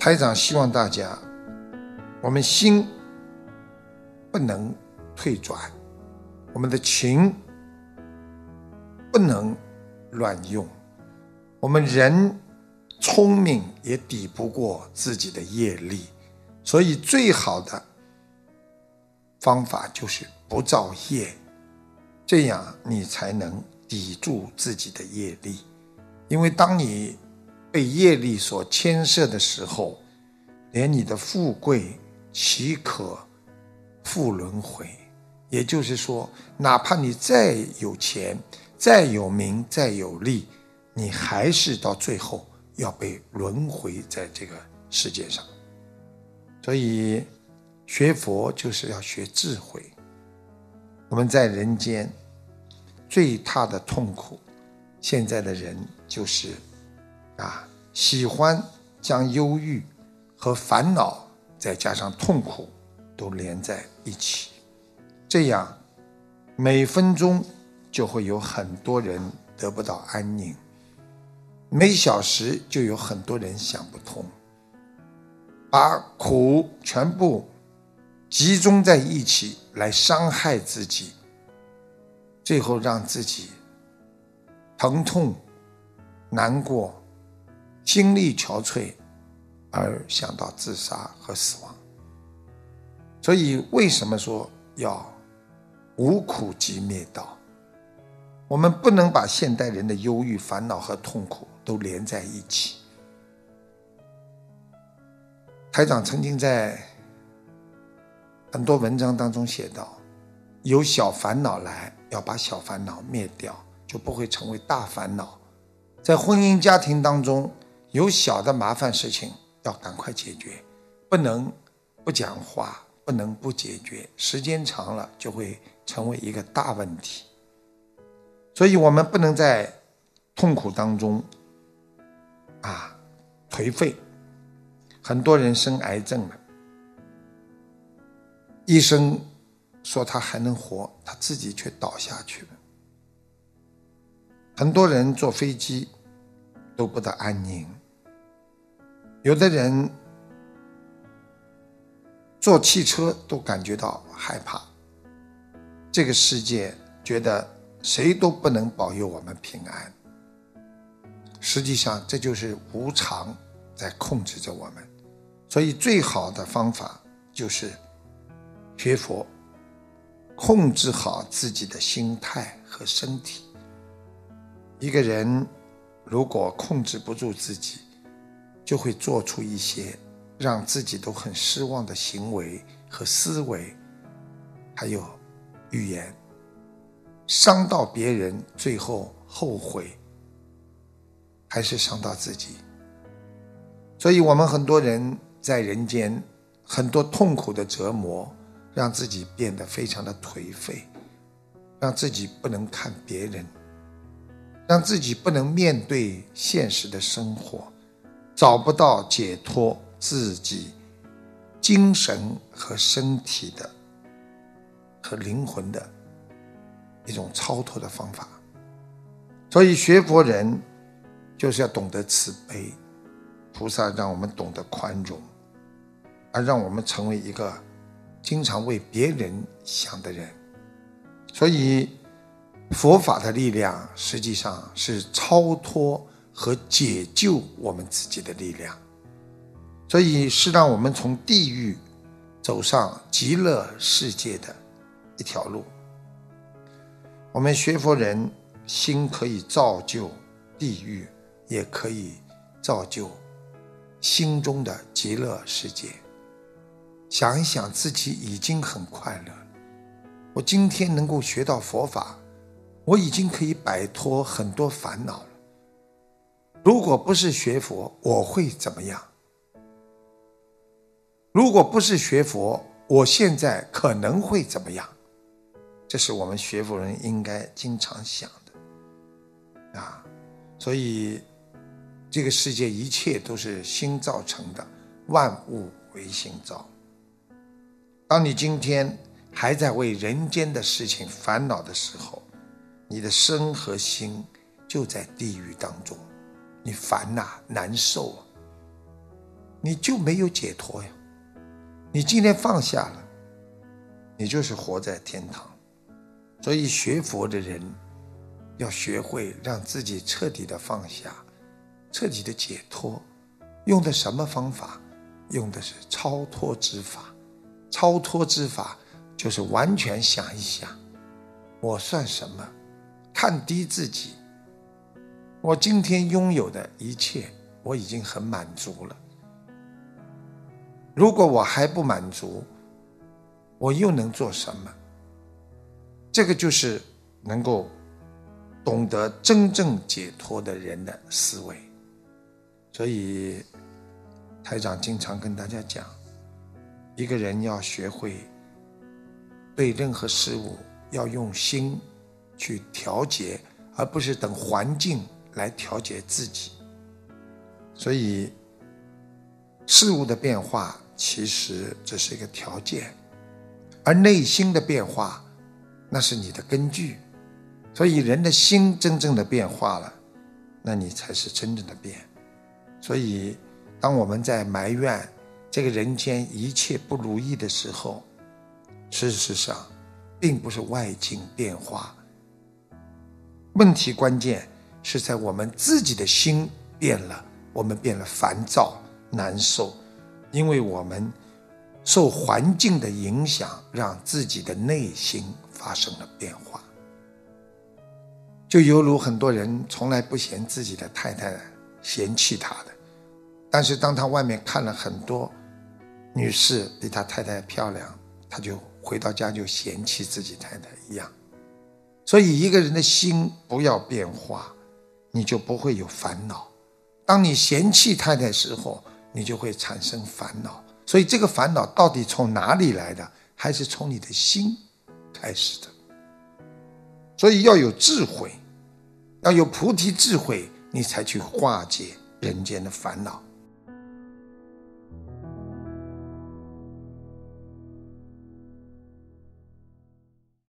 台长希望大家，我们心不能退转，我们的情不能乱用，我们人聪明也抵不过自己的业力，所以最好的方法就是不造业，这样你才能抵住自己的业力，因为当你。被业力所牵涉的时候，连你的富贵岂可复轮回？也就是说，哪怕你再有钱、再有名、再有利，你还是到最后要被轮回在这个世界上。所以，学佛就是要学智慧。我们在人间最大的痛苦，现在的人就是。啊，喜欢将忧郁和烦恼，再加上痛苦，都连在一起，这样每分钟就会有很多人得不到安宁，每小时就有很多人想不通，把苦全部集中在一起来伤害自己，最后让自己疼痛、难过。精力憔悴，而想到自杀和死亡。所以，为什么说要无苦即灭道？我们不能把现代人的忧郁、烦恼和痛苦都连在一起。台长曾经在很多文章当中写道：“有小烦恼来，要把小烦恼灭掉，就不会成为大烦恼。”在婚姻家庭当中。有小的麻烦事情要赶快解决，不能不讲话，不能不解决，时间长了就会成为一个大问题。所以，我们不能在痛苦当中啊颓废。很多人生癌症了，医生说他还能活，他自己却倒下去了。很多人坐飞机都不得安宁。有的人坐汽车都感觉到害怕，这个世界觉得谁都不能保佑我们平安。实际上，这就是无常在控制着我们。所以，最好的方法就是学佛，控制好自己的心态和身体。一个人如果控制不住自己，就会做出一些让自己都很失望的行为和思维，还有语言，伤到别人，最后后悔，还是伤到自己。所以，我们很多人在人间很多痛苦的折磨，让自己变得非常的颓废，让自己不能看别人，让自己不能面对现实的生活。找不到解脱自己精神和身体的和灵魂的一种超脱的方法，所以学佛人就是要懂得慈悲，菩萨让我们懂得宽容，而让我们成为一个经常为别人想的人。所以佛法的力量实际上是超脱。和解救我们自己的力量，所以是让我们从地狱走上极乐世界的一条路。我们学佛人心可以造就地狱，也可以造就心中的极乐世界。想一想，自己已经很快乐。我今天能够学到佛法，我已经可以摆脱很多烦恼了。如果不是学佛，我会怎么样？如果不是学佛，我现在可能会怎么样？这是我们学佛人应该经常想的啊！所以，这个世界一切都是心造成的，万物唯心造。当你今天还在为人间的事情烦恼的时候，你的身和心就在地狱当中。你烦呐，难受啊！你就没有解脱呀。你今天放下了，你就是活在天堂。所以学佛的人要学会让自己彻底的放下，彻底的解脱。用的什么方法？用的是超脱之法。超脱之法就是完全想一想，我算什么？看低自己。我今天拥有的一切，我已经很满足了。如果我还不满足，我又能做什么？这个就是能够懂得真正解脱的人的思维。所以，台长经常跟大家讲，一个人要学会对任何事物要用心去调节，而不是等环境。来调节自己，所以事物的变化其实这是一个条件，而内心的变化那是你的根据。所以人的心真正的变化了，那你才是真正的变。所以当我们在埋怨这个人间一切不如意的时候，事实上并不是外境变化，问题关键。是在我们自己的心变了，我们变了烦躁难受，因为我们受环境的影响，让自己的内心发生了变化。就犹如很多人从来不嫌自己的太太嫌弃他的，但是当他外面看了很多女士比他太太漂亮，他就回到家就嫌弃自己太太一样。所以一个人的心不要变化。你就不会有烦恼。当你嫌弃太太时候，你就会产生烦恼。所以这个烦恼到底从哪里来的？还是从你的心开始的。所以要有智慧，要有菩提智慧，你才去化解人间的烦恼。